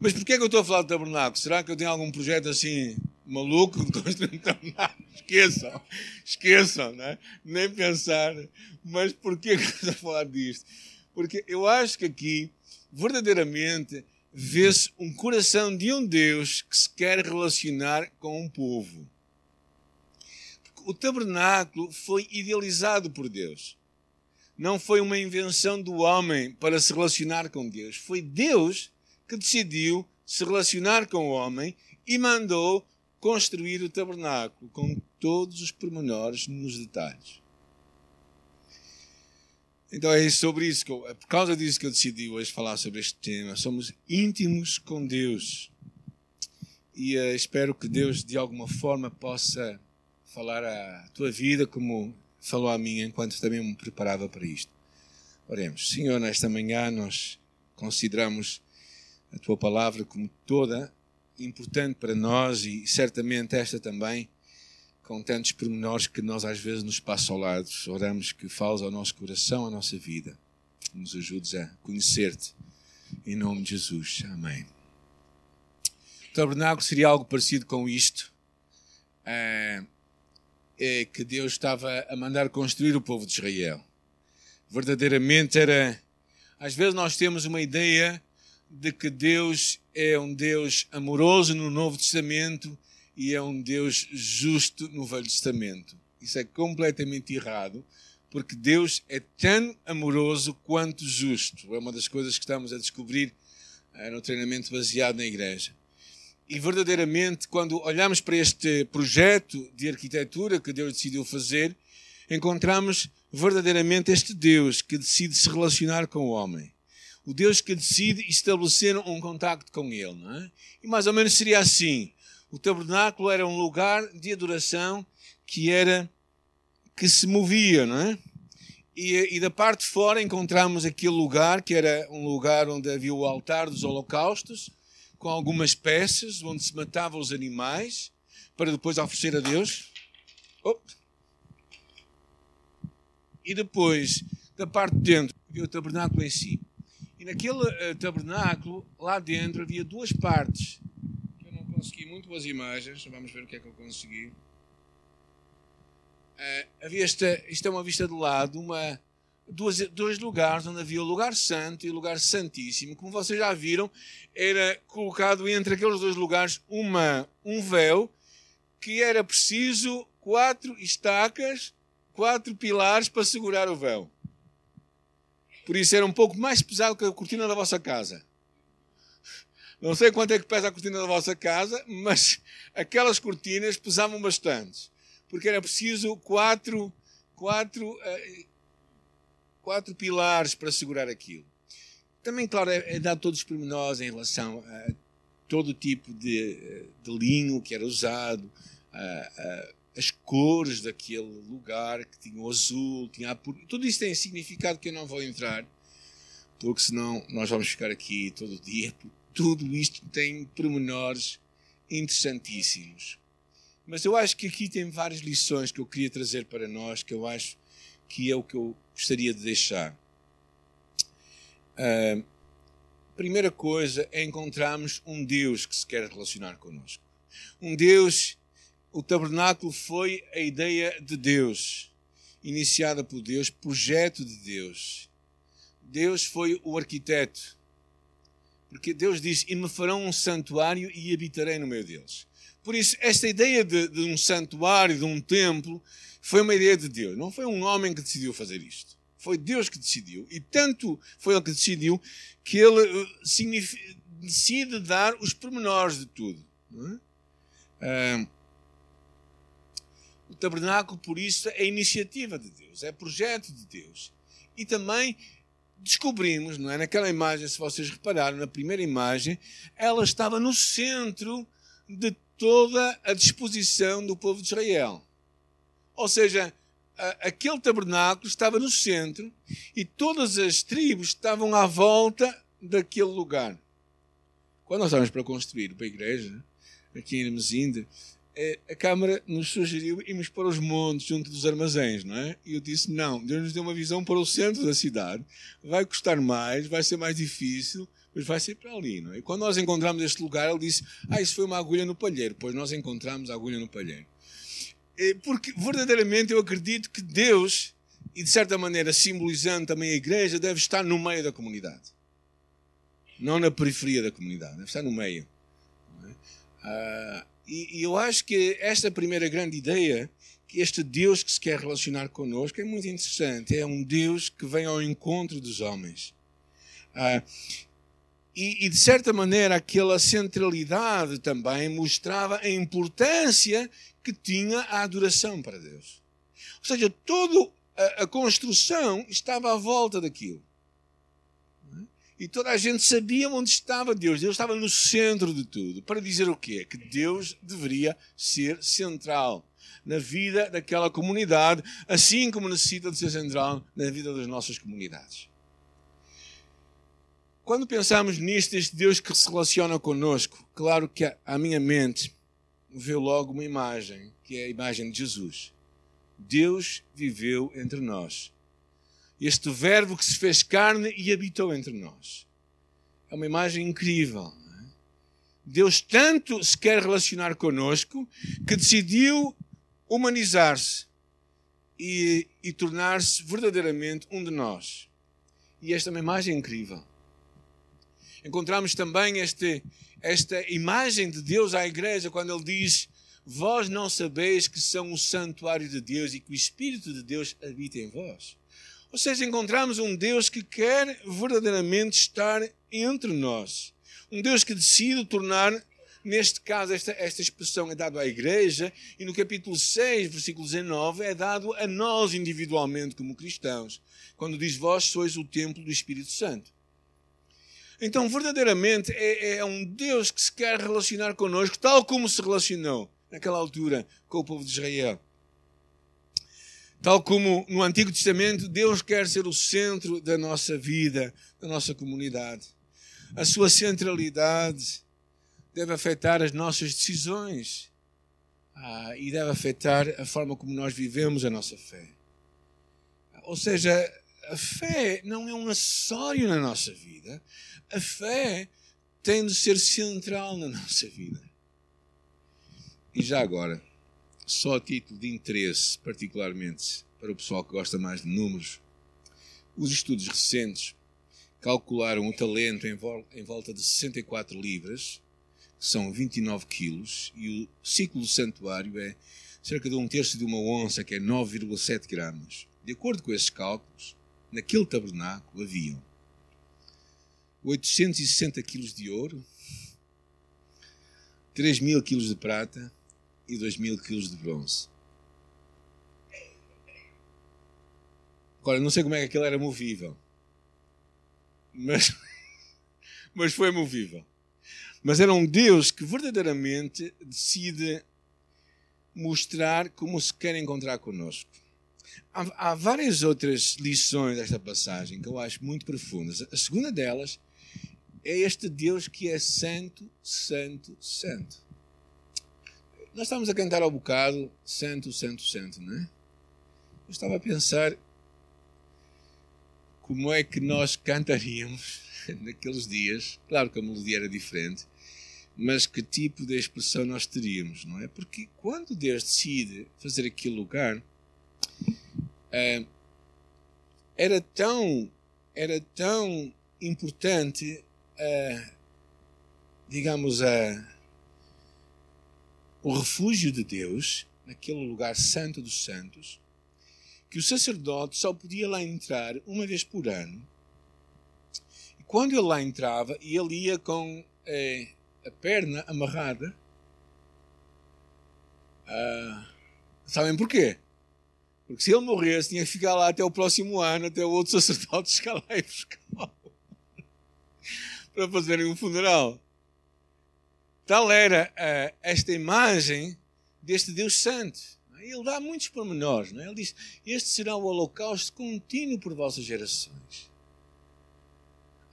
Mas porquê é que eu estou a falar do tabernáculo? Será que eu tenho algum projeto assim maluco de construir um tabernáculo? Esqueçam, esqueçam, né? nem pensar. Mas porquê que eu estou a falar disto? Porque eu acho que aqui, verdadeiramente, vê-se um coração de um Deus que se quer relacionar com um povo. O tabernáculo foi idealizado por Deus. Não foi uma invenção do homem para se relacionar com Deus. Foi Deus que decidiu se relacionar com o homem e mandou construir o tabernáculo com todos os pormenores nos detalhes. Então é sobre isso, que eu, é por causa disso que eu decidi hoje falar sobre este tema. Somos íntimos com Deus. E uh, espero que Deus de alguma forma possa falar à tua vida como falou à minha enquanto também me preparava para isto. Oremos. Senhor, nesta manhã nós consideramos a tua palavra como toda importante para nós e certamente esta também, com tantos pormenores que nós às vezes nos passam ao lado. Oramos que fales ao nosso coração, à nossa vida. Nos ajudes a conhecer-te. Em nome de Jesus. Amém. O tabernáculo seria algo parecido com isto. É, é que Deus estava a mandar construir o povo de Israel. Verdadeiramente era. Às vezes nós temos uma ideia de que Deus é um Deus amoroso no Novo Testamento e é um Deus justo no Velho Testamento. Isso é completamente errado, porque Deus é tão amoroso quanto justo. É uma das coisas que estamos a descobrir eh, no treinamento baseado na igreja. E verdadeiramente, quando olhamos para este projeto de arquitetura que Deus decidiu fazer, encontramos verdadeiramente este Deus que decide se relacionar com o homem o Deus que decide estabelecer um contacto com Ele. Não é? E mais ou menos seria assim: o tabernáculo era um lugar de adoração que era que se movia, não é? E, e da parte de fora encontramos aquele lugar que era um lugar onde havia o altar dos holocaustos, com algumas peças onde se matavam os animais para depois oferecer a Deus. Oh. E depois, da parte de dentro, havia o tabernáculo em si. E naquele uh, tabernáculo, lá dentro, havia duas partes. Eu não consegui muito boas imagens. Vamos ver o que é que eu consegui. Uh, havia esta, isto é uma vista de lado, uma, duas, dois lugares onde havia o lugar santo e o lugar santíssimo. Como vocês já viram, era colocado entre aqueles dois lugares uma, um véu que era preciso quatro estacas, quatro pilares para segurar o véu. Por isso era um pouco mais pesado que a cortina da vossa casa. Não sei quanto é que pesa a cortina da vossa casa, mas aquelas cortinas pesavam bastante. Porque era preciso quatro, quatro, uh, quatro pilares para segurar aquilo. Também, claro, é, é dado todos os pormenores em relação a todo tipo de, eh, de linho que era usado, a, as cores daquele lugar, que tinha o azul, tinha a. Tudo isso tem significado que eu não vou entrar, porque senão nós vamos ficar aqui todo dia. Tudo isto tem pormenores interessantíssimos. Mas eu acho que aqui tem várias lições que eu queria trazer para nós, que eu acho que é o que eu gostaria de deixar. A primeira coisa é encontrarmos um Deus que se quer relacionar connosco. Um Deus o tabernáculo foi a ideia de Deus, iniciada por Deus, projeto de Deus. Deus foi o arquiteto. Porque Deus disse: E me farão um santuário e habitarei no meio deles. Por isso, esta ideia de, de um santuário, de um templo, foi uma ideia de Deus. Não foi um homem que decidiu fazer isto. Foi Deus que decidiu. E tanto foi Ele que decidiu que Ele eh, decide dar os pormenores de tudo. Não é? Ah, tabernáculo, por isso, é iniciativa de Deus, é projeto de Deus. E também descobrimos, não é? Naquela imagem, se vocês repararam, na primeira imagem, ela estava no centro de toda a disposição do povo de Israel. Ou seja, aquele tabernáculo estava no centro e todas as tribos estavam à volta daquele lugar. Quando nós estávamos para construir uma igreja, aqui em Mesinde, é, a Câmara nos sugeriu irmos para os montes, junto dos armazéns, não é? E eu disse: não, Deus nos deu uma visão para o centro da cidade. Vai custar mais, vai ser mais difícil, Mas vai ser para ali, não é? E quando nós encontramos este lugar, ele disse: Ah, isso foi uma agulha no palheiro. Pois nós encontramos a agulha no palheiro. Porque verdadeiramente eu acredito que Deus, e de certa maneira simbolizando também a igreja, deve estar no meio da comunidade. Não na periferia da comunidade, deve estar no meio. Ah, e, e eu acho que esta primeira grande ideia que este Deus que se quer relacionar connosco é muito interessante. É um Deus que vem ao encontro dos homens. Ah, e, e, de certa maneira, aquela centralidade também mostrava a importância que tinha a adoração para Deus. Ou seja, toda a, a construção estava à volta daquilo. E toda a gente sabia onde estava Deus. Deus estava no centro de tudo. Para dizer o quê? Que Deus deveria ser central na vida daquela comunidade, assim como necessita de ser central na vida das nossas comunidades. Quando pensamos nisto, este Deus que se relaciona conosco, claro que a minha mente vê logo uma imagem, que é a imagem de Jesus. Deus viveu entre nós. Este verbo que se fez carne e habitou entre nós. É uma imagem incrível. É? Deus tanto se quer relacionar conosco que decidiu humanizar-se e, e tornar-se verdadeiramente um de nós. E esta é uma imagem incrível. Encontramos também este, esta imagem de Deus à igreja quando ele diz: Vós não sabeis que são o santuário de Deus e que o Espírito de Deus habita em vós. Ou seja, encontramos um Deus que quer verdadeiramente estar entre nós. Um Deus que decide tornar, neste caso, esta, esta expressão é dada à igreja, e no capítulo 6, versículo 19, é dado a nós individualmente como cristãos, quando diz: Vós sois o templo do Espírito Santo. Então, verdadeiramente, é, é um Deus que se quer relacionar connosco, tal como se relacionou naquela altura com o povo de Israel. Tal como no Antigo Testamento, Deus quer ser o centro da nossa vida, da nossa comunidade. A sua centralidade deve afetar as nossas decisões ah, e deve afetar a forma como nós vivemos a nossa fé. Ou seja, a fé não é um acessório na nossa vida, a fé tem de ser central na nossa vida. E já agora, só a título de interesse, particularmente para o pessoal que gosta mais de números, os estudos recentes calcularam o talento em volta de 64 libras, que são 29 quilos, e o ciclo do santuário é cerca de um terço de uma onça, que é 9,7 gramas. De acordo com esses cálculos, naquele tabernáculo haviam 860 quilos de ouro, 3 mil quilos de prata e 2 mil quilos de bronze. Agora, não sei como é que aquilo era movível, mas, mas foi movível. Mas era um Deus que verdadeiramente decide mostrar como se quer encontrar conosco. Há, há, várias outras lições desta passagem que eu acho muito profundas. A segunda delas é este Deus que é santo, santo, santo. Nós estamos a cantar ao bocado santo, santo, santo, não é? Eu estava a pensar como é que nós cantaríamos naqueles dias. Claro que a melodia era diferente, mas que tipo de expressão nós teríamos, não é? Porque quando Deus decide fazer aquele lugar, é, era tão era tão importante digamos, a, o refúgio de Deus, naquele lugar santo dos santos, que o sacerdote só podia lá entrar uma vez por ano. E quando ele lá entrava, ele ia com eh, a perna amarrada. Ah, sabem porquê? Porque se ele morresse, tinha que ficar lá até o próximo ano, até o outro sacerdote chegar lá e buscar para fazerem um funeral. Tal era uh, esta imagem deste Deus Santo. Ele dá muitos pormenores. Não é? Ele diz: Este será o holocausto contínuo por vossas gerações.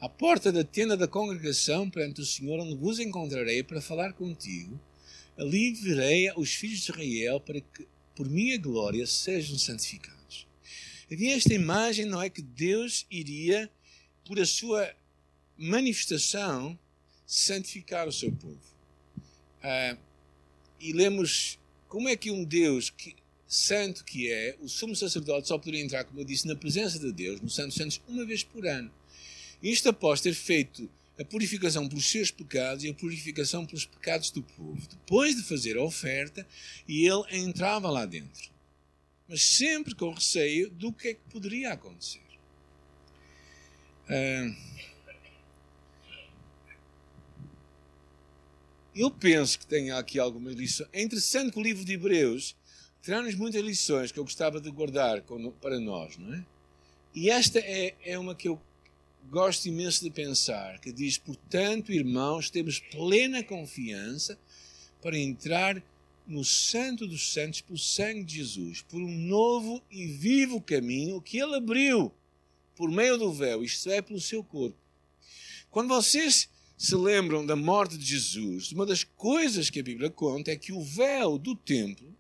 À porta da tenda da congregação, perante o Senhor, onde vos encontrarei para falar contigo, ali verei os filhos de Israel para que, por minha glória, sejam santificados. Havia esta imagem, não é? Que Deus iria, por a sua manifestação santificar o seu povo. Uh, e lemos como é que um Deus que, santo que é, o sumo sacerdote só poderia entrar, como eu disse, na presença de Deus, no Santo Santos, uma vez por ano. Isto após ter feito a purificação pelos seus pecados e a purificação pelos pecados do povo. Depois de fazer a oferta, e ele entrava lá dentro. Mas sempre com receio do que é que poderia acontecer. Uh, eu penso que tem aqui algumas lições. É interessante que o livro de Hebreus traz-nos muitas lições que eu gostava de guardar para nós, não é? E esta é, é uma que eu gosto imenso de pensar, que diz, portanto, irmãos, temos plena confiança para entrar no Santo dos Santos por sangue de Jesus, por um novo e vivo caminho que ele abriu por meio do véu, isto é, pelo seu corpo. Quando vocês se lembram da morte de Jesus, uma das coisas que a Bíblia conta é que o véu do templo,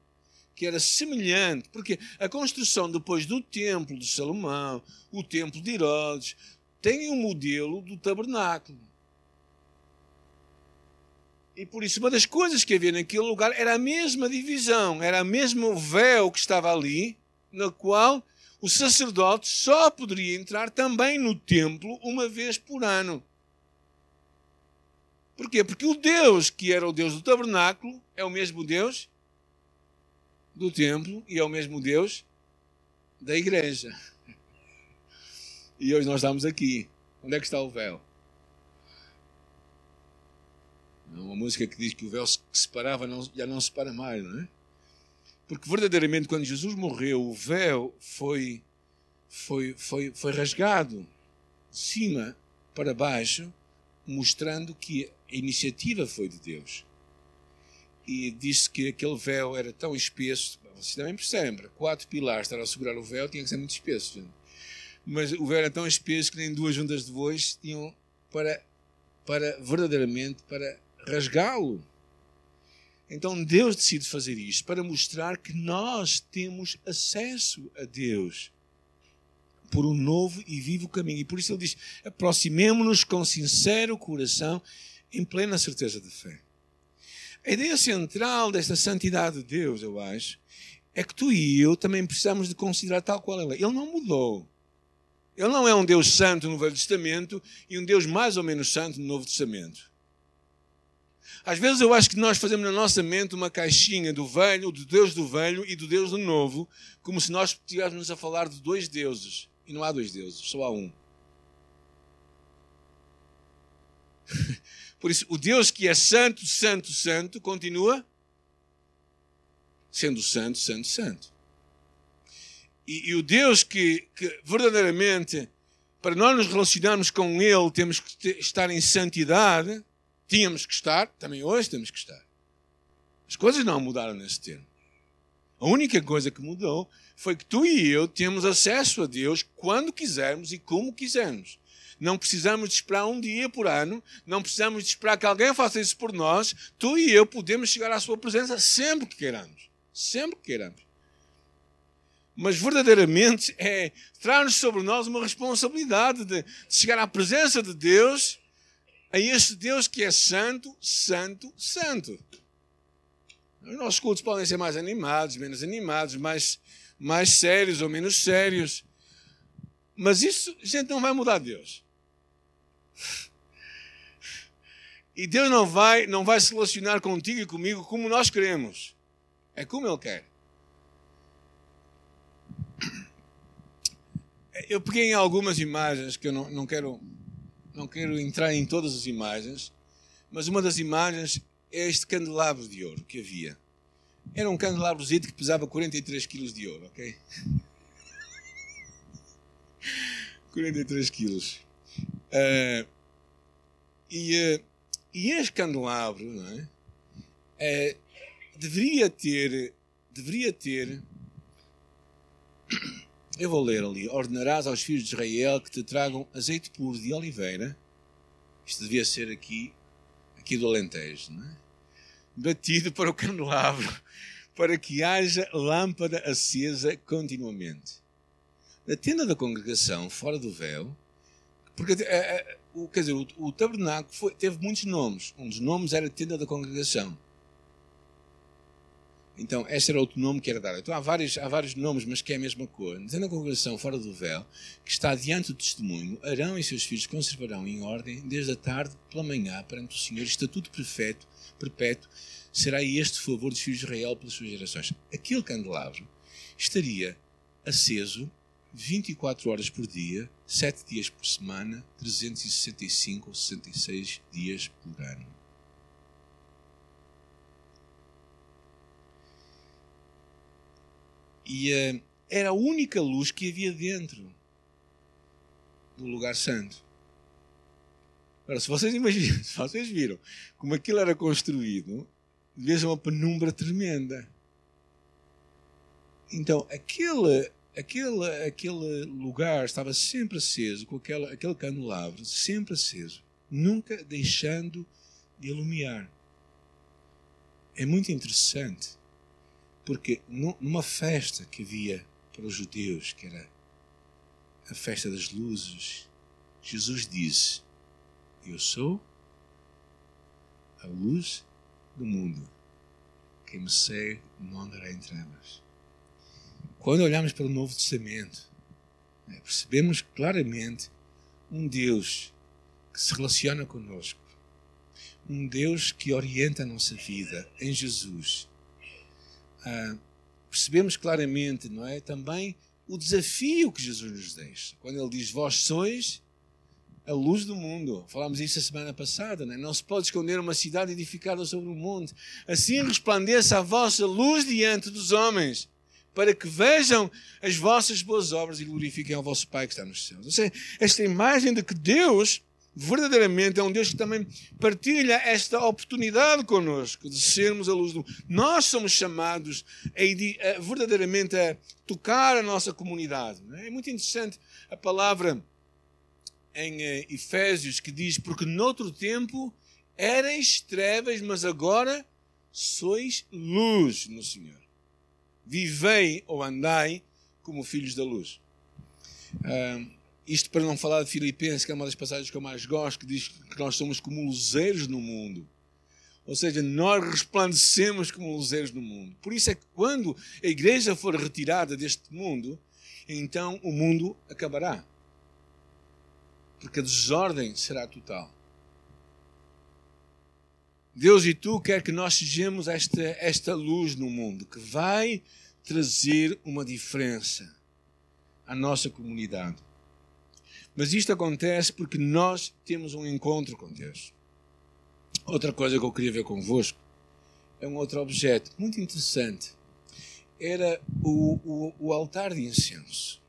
que era semelhante, porque a construção depois do templo de Salomão, o templo de Herodes, tem um modelo do tabernáculo. E por isso, uma das coisas que havia naquele lugar era a mesma divisão, era o mesmo véu que estava ali, na qual o sacerdote só poderia entrar também no templo uma vez por ano. Porquê? Porque o Deus que era o Deus do tabernáculo é o mesmo Deus do templo e é o mesmo Deus da igreja. E hoje nós estamos aqui. Onde é que está o véu? É uma música que diz que o véu que separava não, já não separa mais, não é? Porque verdadeiramente quando Jesus morreu, o véu foi, foi, foi, foi rasgado de cima para baixo, mostrando que a iniciativa foi de Deus. E disse que aquele véu era tão espesso, vocês também percebem, quatro pilares estar a segurar o véu tinha que ser muito espesso. Gente mas o véu era tão espesso que nem duas juntas de bois tinham para, para verdadeiramente para rasgá-lo. Então Deus decide fazer isto para mostrar que nós temos acesso a Deus por um novo e vivo caminho. E por isso ele diz: aproximemo-nos com sincero coração, em plena certeza de fé. A ideia central desta santidade de Deus, eu acho, é que tu e eu também precisamos de considerar tal qual ela é. Ele não mudou. Ele não é um Deus santo no Velho Testamento e um Deus mais ou menos santo no Novo Testamento. Às vezes eu acho que nós fazemos na nossa mente uma caixinha do velho, do Deus do velho e do Deus do novo, como se nós estivéssemos a falar de dois deuses. E não há dois deuses, só há um. Por isso, o Deus que é santo, santo, santo, continua sendo santo, santo, santo. E, e o Deus que, que, verdadeiramente, para nós nos relacionarmos com Ele, temos que estar em santidade, tínhamos que estar, também hoje temos que estar. As coisas não mudaram nesse tempo. A única coisa que mudou foi que tu e eu temos acesso a Deus quando quisermos e como quisermos. Não precisamos de esperar um dia por ano, não precisamos de esperar que alguém faça isso por nós. Tu e eu podemos chegar à Sua presença sempre que queiramos. Sempre que queiramos mas verdadeiramente é traz sobre nós uma responsabilidade de, de chegar à presença de Deus, a este Deus que é santo, santo, santo. Os nossos cultos podem ser mais animados, menos animados, mais, mais sérios ou menos sérios. Mas isso, gente, não vai mudar Deus. E Deus não vai, não vai se relacionar contigo e comigo como nós queremos. É como Ele quer. eu peguei em algumas imagens que eu não, não, quero não quero entrar em todas as imagens, mas uma das imagens é este candelabro de ouro que havia. Era um candelabrozinho que pesava 43 quilos de ouro, ok? 43 quilos. Uh, e, uh, e este candelabro não é? Uh, deveria ter deveria ter eu vou ler ali. Ordenarás aos filhos de Israel que te tragam azeite puro de oliveira. Isto devia ser aqui, aqui do Alentejo, não é? Batido para o candelabro, para que haja lâmpada acesa continuamente. Na tenda da congregação, fora do véu, porque uh, o, quer dizer, o, o tabernáculo foi, teve muitos nomes. Um dos nomes era tenda da congregação. Então, este era outro nome que era dado. Então, há vários, há vários nomes, mas que é a mesma coisa. Tendo a congregação fora do véu, que está diante do testemunho, Arão e seus filhos conservarão em ordem, desde a tarde pela manhã, perante o Senhor, estatuto perfeito, perpétuo, será este favor dos filhos de Israel pelas suas gerações. Aquele candelabro estaria aceso 24 horas por dia, 7 dias por semana, 365 ou 66 dias por ano. E uh, era a única luz que havia dentro do lugar santo. Agora, se vocês imaginam, se vocês viram como aquilo era construído, vejam uma penumbra tremenda. Então, aquele, aquele, aquele lugar estava sempre aceso, com aquele, aquele candelabro sempre aceso, nunca deixando de iluminar. É muito interessante porque numa festa que havia para os judeus, que era a festa das luzes, Jesus disse: Eu sou a luz do mundo. Quem me segue não andará em trevas. Quando olhamos para o Novo Testamento, né, percebemos claramente um Deus que se relaciona conosco, um Deus que orienta a nossa vida em Jesus ah, percebemos claramente, não é? Também o desafio que Jesus nos deixa. Quando ele diz: Vós sois a luz do mundo. Falámos isso a semana passada, não, é? não se pode esconder uma cidade edificada sobre o monte. Assim resplandeça a vossa luz diante dos homens, para que vejam as vossas boas obras e glorifiquem ao vosso Pai que está nos céus. Ou seja, esta imagem de que Deus verdadeiramente é um Deus que também partilha esta oportunidade conosco de sermos a luz do. Nós somos chamados a, a, verdadeiramente a tocar a nossa comunidade. É? é muito interessante a palavra em uh, Efésios que diz: Porque noutro tempo erais trevas, mas agora sois luz no Senhor. Vivei ou andai como filhos da luz. Uh, isto para não falar de Filipenses, que é uma das passagens que eu mais gosto, que diz que nós somos como luzeiros no mundo. Ou seja, nós resplandecemos como luzeiros no mundo. Por isso é que quando a igreja for retirada deste mundo, então o mundo acabará. Porque a desordem será total. Deus e tu quer que nós sejamos esta, esta luz no mundo que vai trazer uma diferença à nossa comunidade. Mas isto acontece porque nós temos um encontro com Deus. Outra coisa que eu queria ver convosco é um outro objeto muito interessante. Era o, o, o altar de incenso.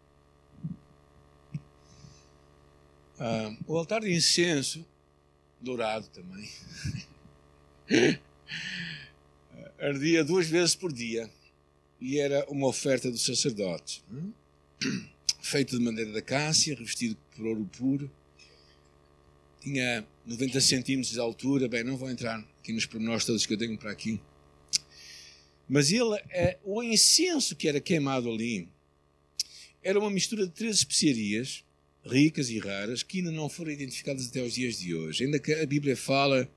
Ah, o altar de incenso, dourado também, ardia duas vezes por dia e era uma oferta do sacerdote. Feito de madeira da cássia, revestido por ouro puro. Tinha 90 centímetros de altura. Bem, não vou entrar aqui nos pormenores todos que eu tenho para aqui. Mas ele, é, o incenso que era queimado ali era uma mistura de três especiarias ricas e raras que ainda não foram identificadas até os dias de hoje. Ainda que a Bíblia fala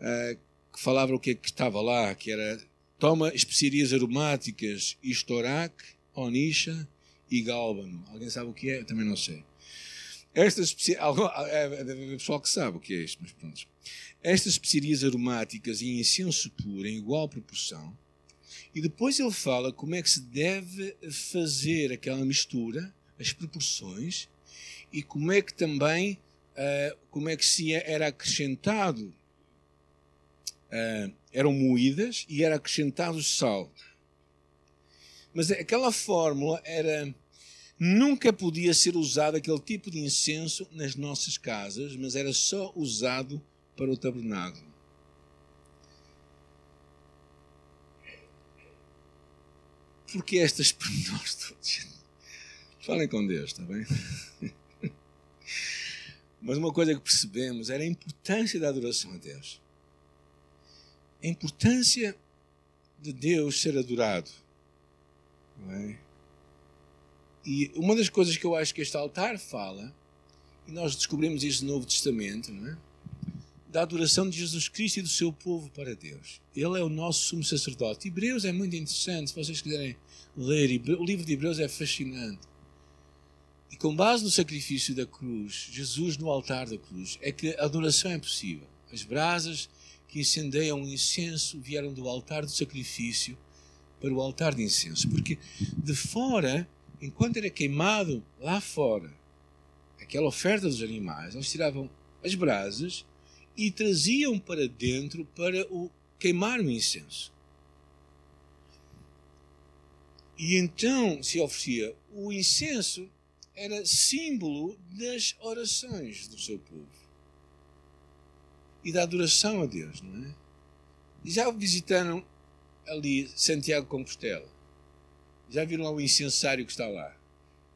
uh, que falava o que, é que estava lá, que era toma especiarias aromáticas, istorac, onisha, e gálbano. Alguém sabe o que é? Eu também não sei. Estas especiarias, é, é, é pessoal que sabe o que é isto, mas pronto. Estas especiarias aromáticas e incenso puro em igual proporção. E depois ele fala como é que se deve fazer aquela mistura, as proporções, e como é que também, uh, como é que se era acrescentado, uh, eram moídas e era acrescentado sal. Mas aquela fórmula era Nunca podia ser usado aquele tipo de incenso nas nossas casas, mas era só usado para o tabernáculo. Porque estas pormenores? Falem com Deus, está bem? Mas uma coisa que percebemos era a importância da adoração a Deus. A importância de Deus ser adorado. É? E uma das coisas que eu acho que este altar fala e nós descobrimos isso no Novo Testamento, é? da adoração de Jesus Cristo e do seu povo para Deus. Ele é o nosso sumo sacerdote. Hebreus é muito interessante, se vocês quiserem ler. O livro de Hebreus é fascinante. E com base no sacrifício da cruz, Jesus no altar da cruz, é que a adoração é possível. As brasas que incendeiam o incenso vieram do altar do sacrifício para o altar de incenso. Porque de fora, enquanto era queimado lá fora, aquela oferta dos animais, eles tiravam as brasas e traziam para dentro para o queimar o incenso. E então se oferecia o incenso era símbolo das orações do seu povo e da adoração a Deus, não é? E já visitaram ali Santiago Compostela? Já viram lá o incensário que está lá?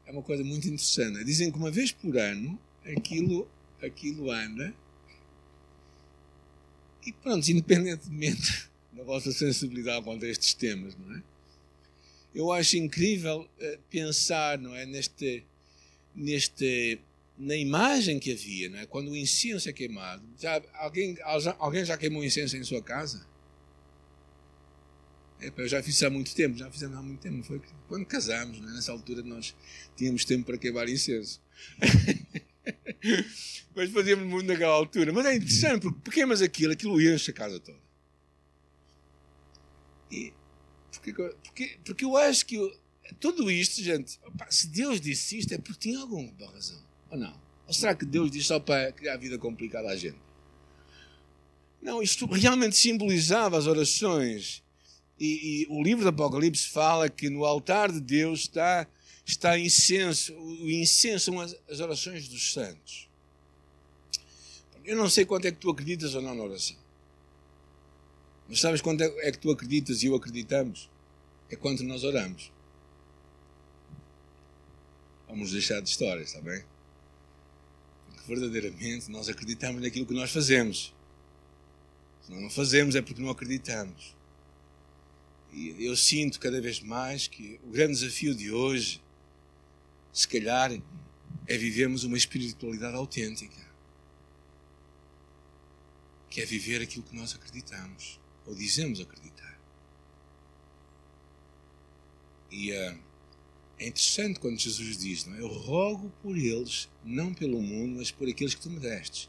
É uma coisa muito interessante. Dizem que uma vez por ano aquilo, aquilo anda e pronto, independentemente da vossa sensibilidade quanto a estes temas, não é? Eu acho incrível uh, pensar, não é, neste, neste, na imagem que havia, não é? Quando o incenso é queimado. Já, alguém, alguém já queimou incenso em sua casa? É, eu já fiz há muito tempo, já fizemos há muito tempo. Foi quando casámos, é? nessa altura nós tínhamos tempo para queimar incenso. mas fazíamos muito naquela altura. Mas é interessante, porque queimas aquilo, aquilo enche a casa toda. E porque, porque, porque eu acho que eu, tudo isto, gente, opa, se Deus disse isto é porque tinha alguma razão. Ou não? Ou será que Deus disse só para criar a vida complicada à gente? Não, isto realmente simbolizava as orações. E, e, o livro do Apocalipse fala que no altar de Deus está está incenso, o incenso são as, as orações dos santos. Eu não sei quanto é que tu acreditas ou não na oração. Mas sabes quanto é, é que tu acreditas e eu acreditamos? É quanto nós oramos. Vamos deixar de histórias, está bem? Verdadeiramente nós acreditamos naquilo que nós fazemos. Se não fazemos é porque não acreditamos. E eu sinto cada vez mais que o grande desafio de hoje se calhar, é vivermos uma espiritualidade autêntica. Que é viver aquilo que nós acreditamos, ou dizemos acreditar. E uh, é interessante quando Jesus diz: não é? Eu rogo por eles, não pelo mundo, mas por aqueles que tu me destes.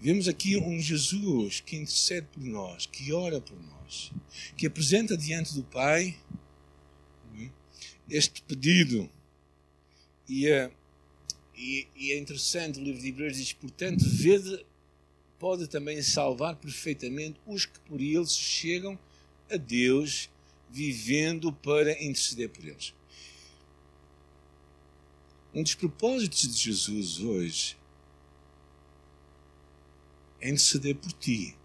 Vemos aqui um Jesus que intercede por nós, que ora por nós, que apresenta diante do Pai é? este pedido e, é, e, e, é interessante, o livro de Hebreus diz, portanto, vede, pode também salvar perfeitamente os que por eles chegam a Deus, vivendo para interceder por eles. Um dos propósitos de Jesus hoje é interceder por ti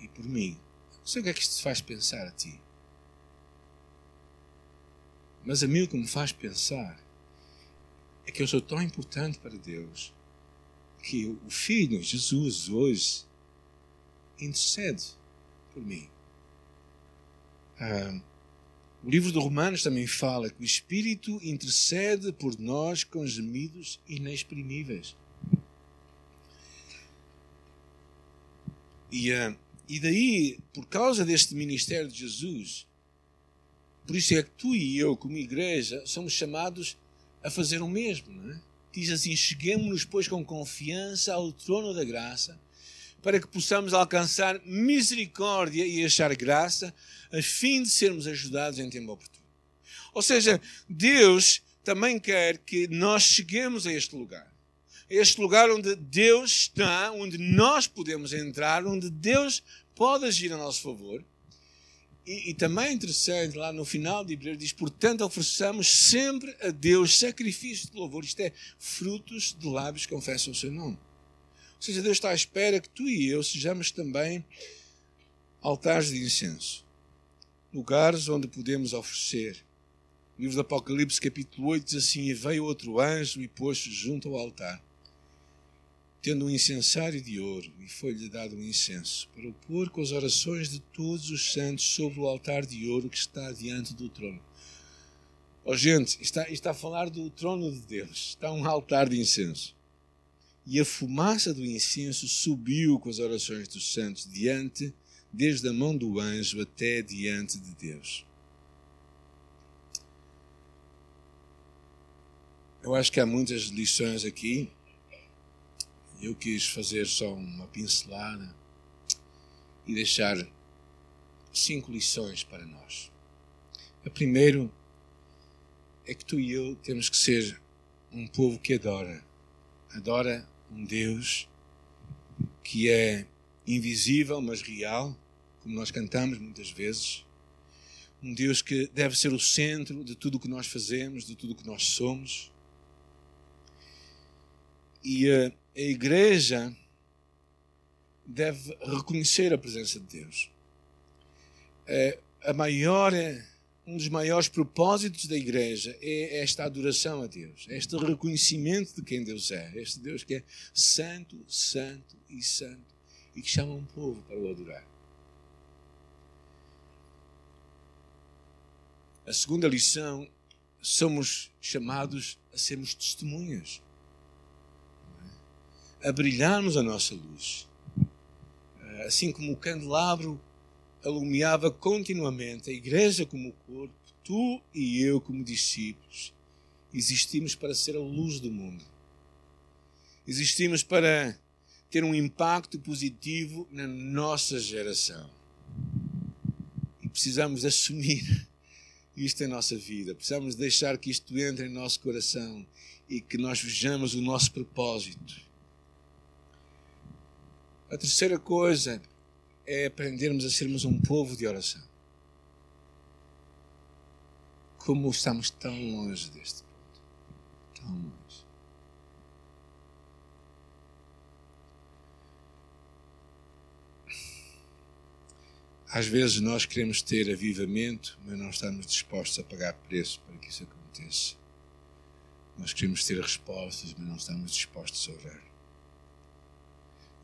e por mim. Não sei o que é que isto te faz pensar a ti. Mas a mim o que me faz pensar é que eu sou tão importante para Deus que o Filho, Jesus, hoje, intercede por mim. Ah, o livro de Romanos também fala que o Espírito intercede por nós com gemidos inexprimíveis. E, uh, e daí, por causa deste ministério de Jesus, por isso é que tu e eu, como igreja, somos chamados a fazer o mesmo. Não é? Diz assim: cheguemos-nos, pois, com confiança ao trono da graça, para que possamos alcançar misericórdia e achar graça, a fim de sermos ajudados em tempo oportuno. Ou seja, Deus também quer que nós cheguemos a este lugar. Este lugar onde Deus está, onde nós podemos entrar, onde Deus pode agir a nosso favor e, e, também é interessante, lá no final de Hebreus diz: portanto, ofereçamos sempre a Deus sacrifício de louvor, isto é, frutos de lábios que confessam o seu nome. Ou seja, Deus está à espera que tu e eu sejamos também altares de incenso, lugares onde podemos oferecer. O livro do Apocalipse, capítulo 8, diz assim: E veio outro anjo e pôs-se junto ao altar tendo um incensário de ouro, e foi-lhe dado um incenso, para o pôr com as orações de todos os santos sobre o altar de ouro que está diante do trono. Oh, gente, está, está a falar do trono de Deus, está um altar de incenso. E a fumaça do incenso subiu com as orações dos santos diante, desde a mão do anjo até diante de Deus. Eu acho que há muitas lições aqui. Eu quis fazer só uma pincelada e deixar cinco lições para nós. A primeiro é que tu e eu temos que ser um povo que adora. Adora um Deus que é invisível, mas real, como nós cantamos muitas vezes. Um Deus que deve ser o centro de tudo o que nós fazemos, de tudo o que nós somos. E a, a igreja deve reconhecer a presença de Deus. É, a maior um dos maiores propósitos da igreja é esta adoração a Deus, este reconhecimento de quem Deus é, este Deus que é santo, santo e santo e que chama um povo para o adorar. A segunda lição, somos chamados a sermos testemunhas, a brilharmos a nossa luz. Assim como o candelabro alumiava continuamente a igreja como corpo, tu e eu como discípulos. Existimos para ser a luz do mundo. Existimos para ter um impacto positivo na nossa geração. E precisamos assumir isto em nossa vida. Precisamos deixar que isto entre em nosso coração e que nós vejamos o nosso propósito. A terceira coisa é aprendermos a sermos um povo de oração. Como estamos tão longe deste ponto. Tão longe. Às vezes nós queremos ter avivamento, mas não estamos dispostos a pagar preço para que isso aconteça. Nós queremos ter respostas, mas não estamos dispostos a orar.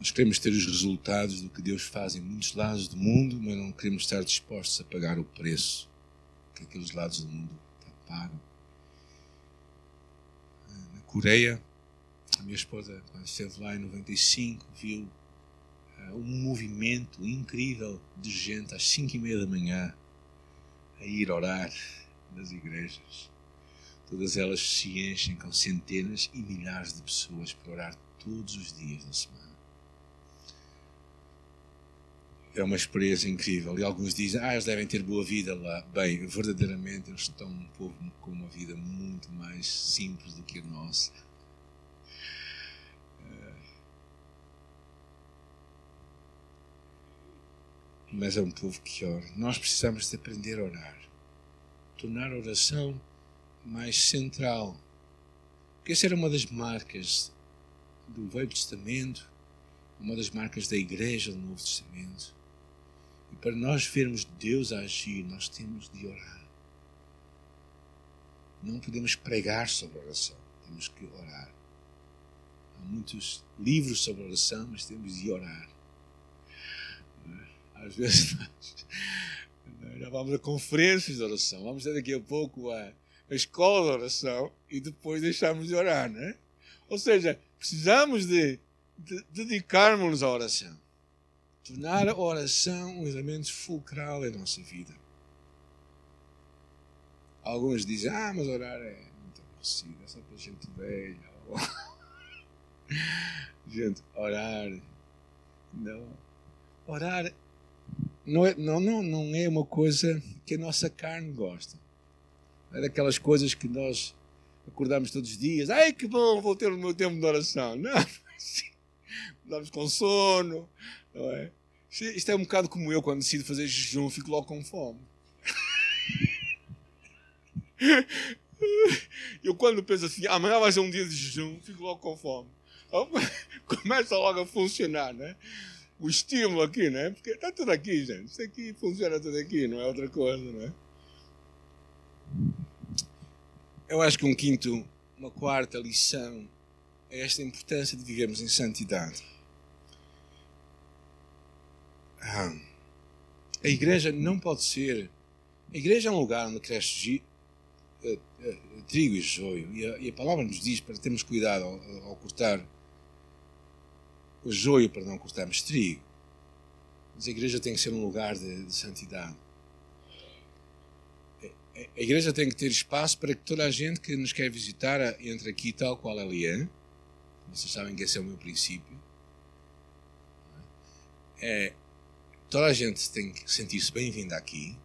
Nós queremos ter os resultados do que Deus faz em muitos lados do mundo, mas não queremos estar dispostos a pagar o preço que aqueles lados do mundo pagam. Na Coreia, a minha esposa, quando esteve lá em 95, viu uh, um movimento incrível de gente às 5 e meia da manhã a ir orar nas igrejas. Todas elas se enchem com centenas e milhares de pessoas para orar todos os dias da semana é uma experiência incrível. E alguns dizem, ah, eles devem ter boa vida lá. Bem, verdadeiramente eles estão um povo com uma vida muito mais simples do que a nossa. Eh, mas é um povo que ora. Nós precisamos de aprender a orar. Tornar a oração mais central. Porque essa era uma das marcas do Velho Testamento, uma das marcas da Igreja do Novo Testamento e para nós vermos Deus agir, nós temos de orar. Não podemos pregar sobre oração, temos que orar. Há muitos livros sobre oração, mas temos de orar. Às vezes nós já vamos a conferências de oração, vamos ter daqui a pouco a, a escola de oração e depois deixamos de orar, não é? Ou seja, precisamos de, de dedicarmos-nos à oração tornar a oração um elemento fulcral em nossa vida. Alguns dizem, ah, mas orar é muito aborrecido, é só para gente velha. gente, orar. Não. Orar não é, não, não, não é uma coisa que a nossa carne gosta. É daquelas coisas que nós acordamos todos os dias. Ai, que bom, vou ter o meu tempo de oração. Não, estamos com sono, não é? Isto é um bocado como eu, quando decido fazer jejum, fico logo com fome. Eu quando penso assim, amanhã vai ser um dia de jejum, fico logo com fome. Começa logo a funcionar, né? O estímulo aqui, né? Porque está tudo aqui, gente. Isso aqui funciona tudo aqui, não é outra coisa, né? Eu acho que um quinto, uma quarta lição é esta importância de vivermos em santidade. Ah, a igreja não pode ser. A igreja é um lugar onde cresce uh, uh, trigo e joio. E a, e a, palavra nos diz para termos cuidado ao, ao cortar o joio para não cortarmos trigo. Mas a igreja tem que ser um lugar de, de santidade. A igreja tem que ter espaço para que toda a gente que nos quer visitar entre aqui tal qual ela é. Vocês sabem que esse é o meu princípio. É, toda a gente tem que sentir-se bem-vinda aqui,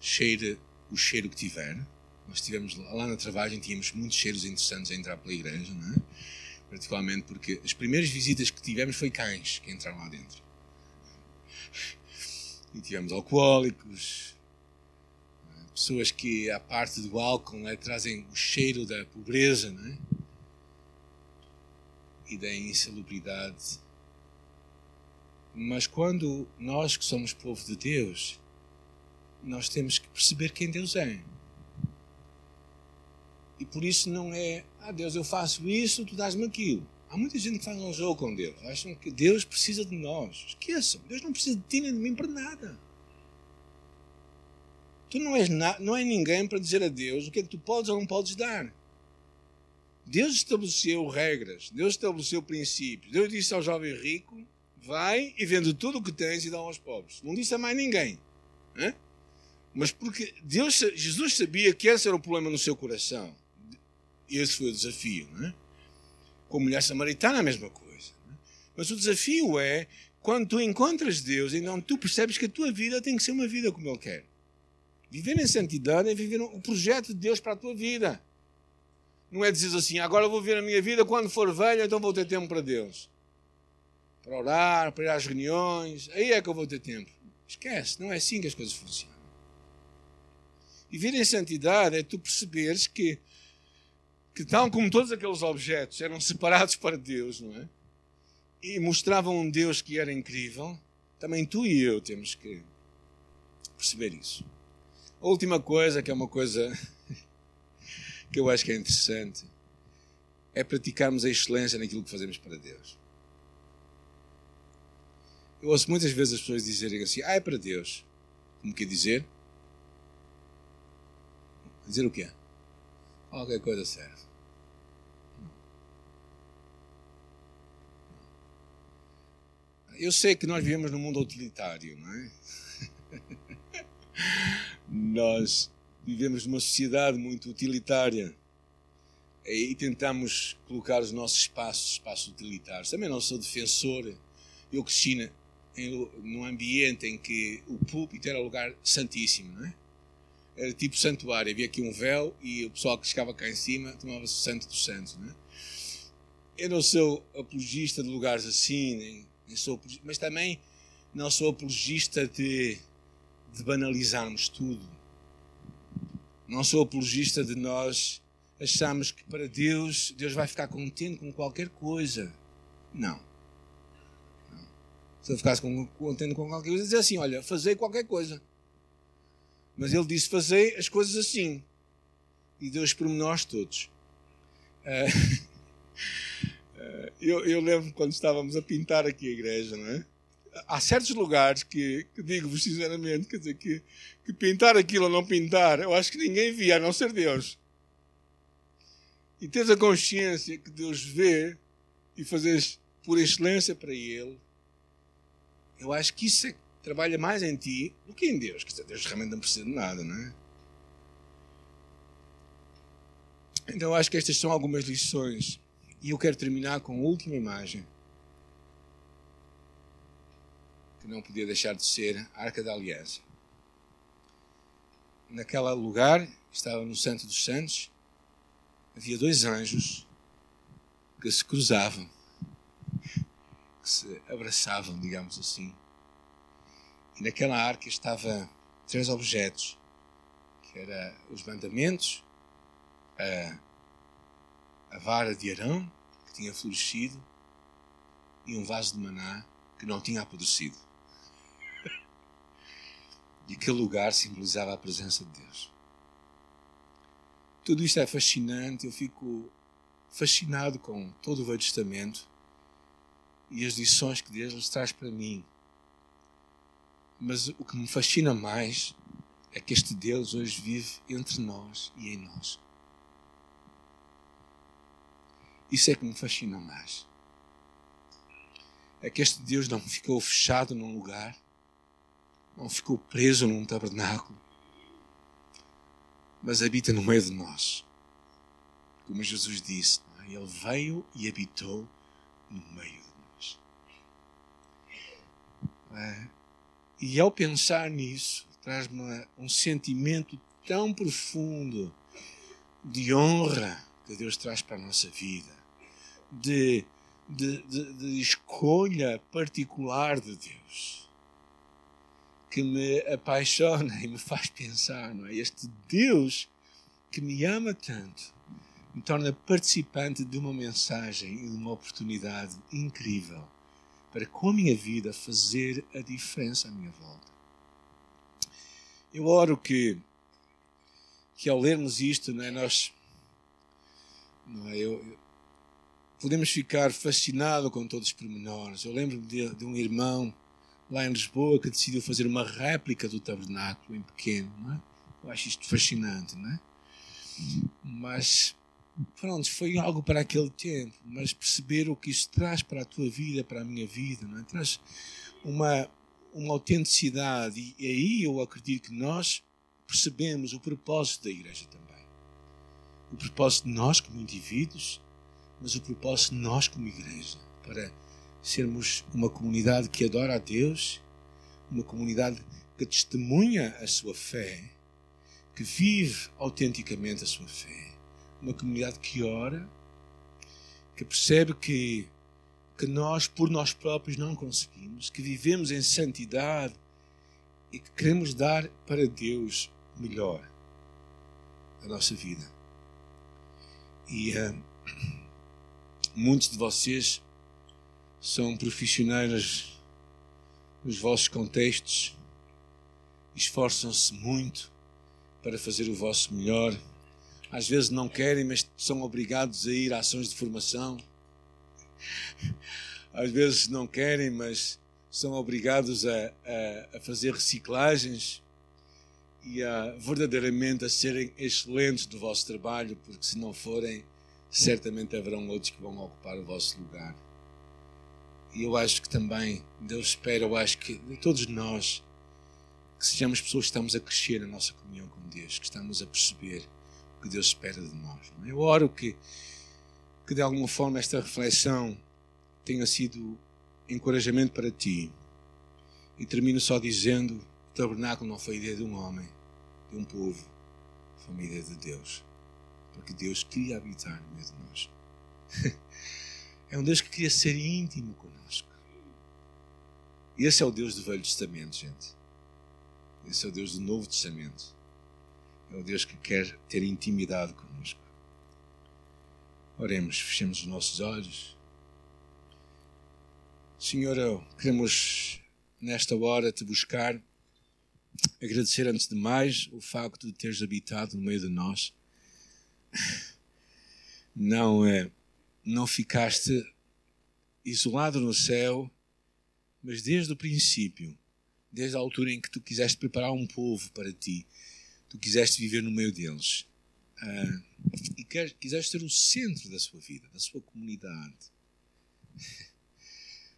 cheire o cheiro que tiver. Nós tivemos lá na Travagem, tínhamos muitos cheiros interessantes a entrar pela igreja, não é? particularmente porque as primeiras visitas que tivemos foi cães que entraram lá dentro. E tivemos alcoólicos, pessoas que, à parte do álcool, né, trazem o cheiro da pobreza né? E da insalubridade. Mas quando nós que somos povo de Deus, nós temos que perceber quem Deus é. E por isso não é, ah Deus, eu faço isso, tu dás-me aquilo. Há muita gente que faz um jogo com Deus. Acham que Deus precisa de nós. Esqueçam, Deus não precisa de ti nem de mim para nada. Tu não és, na, não é ninguém para dizer a Deus o que é que tu podes ou não podes dar. Deus estabeleceu regras, Deus estabeleceu princípios. Deus disse ao jovem rico: vai e vende tudo o que tens e dá aos pobres. Não disse a mais ninguém. Mas porque Deus, Jesus sabia que esse era o problema no seu coração. Esse foi o desafio. É? Com a mulher samaritana, a mesma coisa. É? Mas o desafio é quando tu encontras Deus, então tu percebes que a tua vida tem que ser uma vida como Ele quer. Viver em santidade é viver o projeto de Deus para a tua vida. Não é dizer assim, agora vou viver a minha vida, quando for velho, então vou ter tempo para Deus. Para orar, para ir às reuniões, aí é que eu vou ter tempo. Esquece, não é assim que as coisas funcionam. Viver em santidade é tu perceberes que que tal como todos aqueles objetos eram separados para Deus, não é? E mostravam um Deus que era incrível, também tu e eu temos que perceber isso. A última coisa, que é uma coisa que eu acho que é interessante, é praticarmos a excelência naquilo que fazemos para Deus. Eu ouço muitas vezes as pessoas dizerem assim: Ah, é para Deus. Como quer dizer? Dizer o quê? Qualquer coisa serve. Eu sei que nós vivemos num mundo utilitário, não é? nós vivemos numa sociedade muito utilitária e tentamos colocar os nossos espaços, espaços utilitários. Também não sou defensor. Eu cresci num ambiente em que o púlpito era lugar santíssimo, não é? Era tipo santuário. Havia aqui um véu e o pessoal que chegava cá em cima tomava-se santo dos santos, não é? Eu não sou apologista de lugares assim, nem sou, mas também não sou apologista de, de banalizarmos tudo. Não sou apologista de nós acharmos que para Deus, Deus vai ficar contente com qualquer coisa. Não. não. Se ele ficasse contente com qualquer coisa, dizer assim: olha, fazer qualquer coisa. Mas ele disse: fazer as coisas assim. E Deus nós todos. Uh, eu, eu lembro quando estávamos a pintar aqui a igreja, não é? Há certos lugares que, que digo-vos sinceramente, quer dizer, que, que pintar aquilo ou não pintar, eu acho que ninguém via, a não ser Deus. E teres a consciência que Deus vê e fazes por excelência para Ele, eu acho que isso é, trabalha mais em ti do que em Deus. Quer dizer, Deus realmente não precisa de nada, não é? Então acho que estas são algumas lições e eu quero terminar com a última imagem, que não podia deixar de ser a Arca da Aliança. Naquele lugar, estava no Santo dos Santos, havia dois anjos que se cruzavam, que se abraçavam, digamos assim. E naquela arca estava três objetos, que eram os mandamentos, a a vara de Arão, que tinha florescido, e um vaso de maná que não tinha apodrecido. E aquele lugar simbolizava a presença de Deus. Tudo isto é fascinante, eu fico fascinado com todo o Velho Testamento e as lições que Deus nos traz para mim. Mas o que me fascina mais é que este Deus hoje vive entre nós e em nós. Isso é que me fascina mais. é que este Deus não ficou fechado num lugar, não ficou preso num tabernáculo, mas habita no meio de nós. Como Jesus disse, é? Ele veio e habitou no meio de nós. É? E ao pensar nisso, traz-me um sentimento tão profundo de honra que Deus traz para a nossa vida, de, de, de, de escolha particular de Deus, que me apaixona e me faz pensar, não é? Este Deus que me ama tanto me torna participante de uma mensagem e de uma oportunidade incrível para com a minha vida fazer a diferença à minha volta. Eu oro que, que ao lermos isto, não é, nós não é, eu, podemos ficar fascinados com todos os pormenores. Eu lembro de, de, um irmão lá em Lisboa que decidiu fazer uma réplica do tabernáculo em pequeno. Não é? Eu acho isto fascinante, não é? Mas pronto, foi algo para aquele tempo, mas perceber o que isso traz para a tua vida, para a minha vida, não é? traz uma, uma autenticidade, e aí eu acredito que nós percebemos o propósito da igreja também. O propósito de nós como indivíduos, mas o propósito de nós como igreja, para sermos uma comunidade que adora a Deus, uma comunidade que testemunha a sua fé, que vive autenticamente a sua fé uma comunidade que ora, que percebe que, que nós, por nós próprios, não conseguimos, que vivemos em santidade e que queremos dar para Deus melhor a nossa vida. E uh, muitos de vocês são profissionais nos vossos contextos, esforçam-se muito para fazer o vosso melhor às vezes não querem, mas são obrigados a ir a ações de formação. Às vezes não querem, mas são obrigados a, a, a fazer reciclagens e a verdadeiramente a serem excelentes do vosso trabalho, porque se não forem, certamente haverão outros que vão ocupar o vosso lugar. E eu acho que também Deus espera, eu acho que de todos nós, que sejamos pessoas que estamos a crescer na nossa comunhão com Deus, que estamos a perceber que Deus espera de nós. É? Eu oro que, que de alguma forma esta reflexão tenha sido encorajamento para ti. E termino só dizendo: o tabernáculo não foi ideia de um homem, de um povo, foi uma ideia de Deus. Porque Deus queria habitar no meio de nós. é um Deus que queria ser íntimo conosco. E esse é o Deus do Velho Testamento, gente. Esse é o Deus do Novo Testamento. É o Deus que quer ter intimidade conosco. Oremos, fechemos os nossos olhos. Senhor, queremos nesta hora te buscar, agradecer antes de mais o facto de teres habitado no meio de nós. Não é, não ficaste isolado no céu, mas desde o princípio, desde a altura em que tu quiseste preparar um povo para ti, tu quiseste viver no meio deles uh, e quer, quiseste ser o centro da sua vida, da sua comunidade.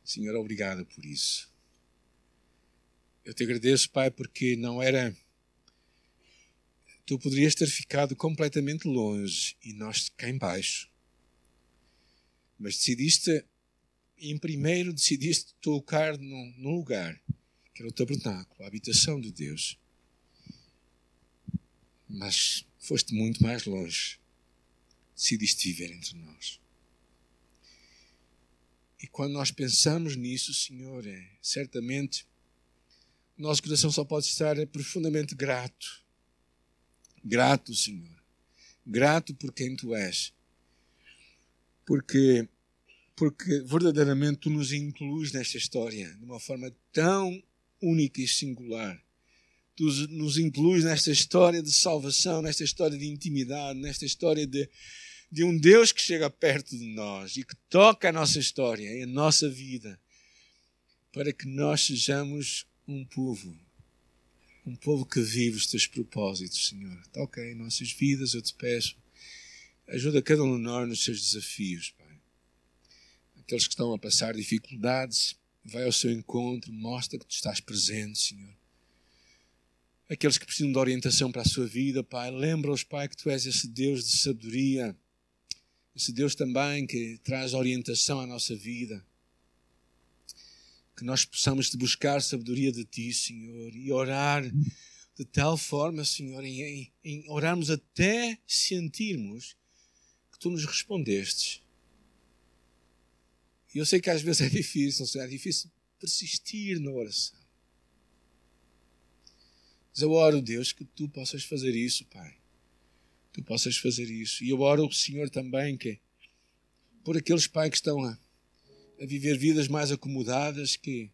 Senhor, obrigado por isso. Eu te agradeço, Pai, porque não era. Tu poderias ter ficado completamente longe e nós cá embaixo. Mas decidiste, em primeiro, decidiste tocar num, num lugar que era o tabernáculo, a habitação de Deus mas foste muito mais longe. Decidiste viver entre nós. E quando nós pensamos nisso, Senhor, é, certamente nosso coração só pode estar profundamente grato. Grato, Senhor. Grato por quem tu és. Porque, porque verdadeiramente tu nos incluís nesta história de uma forma tão única e singular tu nos incluis nesta história de salvação, nesta história de intimidade, nesta história de, de um Deus que chega perto de nós e que toca a nossa história, a nossa vida, para que nós sejamos um povo, um povo que vive os teus propósitos, Senhor. Toca em nossas vidas, eu te peço. Ajuda cada um de nós nos seus desafios, Pai. Aqueles que estão a passar dificuldades, vai ao seu encontro, mostra que tu estás presente, Senhor. Aqueles que precisam de orientação para a sua vida, Pai, lembra-os, Pai, que tu és esse Deus de sabedoria, esse Deus também que traz orientação à nossa vida. Que nós possamos te buscar sabedoria de ti, Senhor, e orar de tal forma, Senhor, em, em, em orarmos até sentirmos que tu nos respondestes. E eu sei que às vezes é difícil, é difícil persistir na oração. Mas eu oro, Deus, que tu possas fazer isso, Pai. Tu possas fazer isso. E eu oro, Senhor, também que por aqueles, Pai, que estão a, a viver vidas mais acomodadas, que,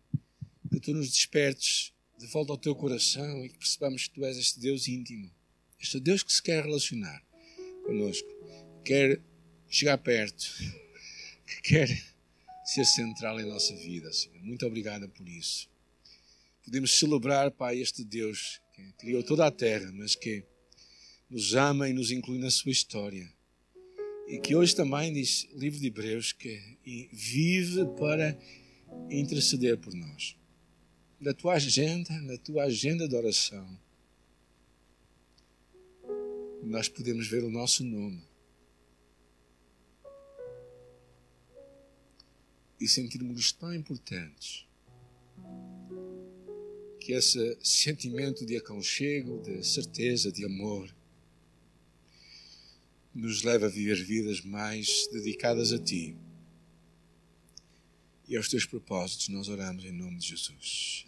que tu nos despertes de volta ao teu coração e que percebamos que tu és este Deus íntimo, este Deus que se quer relacionar conosco, quer chegar perto, que quer ser central em nossa vida, Senhor. Muito obrigada por isso. Podemos celebrar, Pai, este Deus que criou toda a terra, mas que nos ama e nos inclui na sua história. E que hoje também diz, livro de Hebreus, que vive para interceder por nós. Na tua agenda, na tua agenda de oração, nós podemos ver o nosso nome e sentirmos-nos tão importantes que esse sentimento de aconchego, de certeza, de amor, nos leva a viver vidas mais dedicadas a Ti e aos Teus propósitos. Nós oramos em nome de Jesus.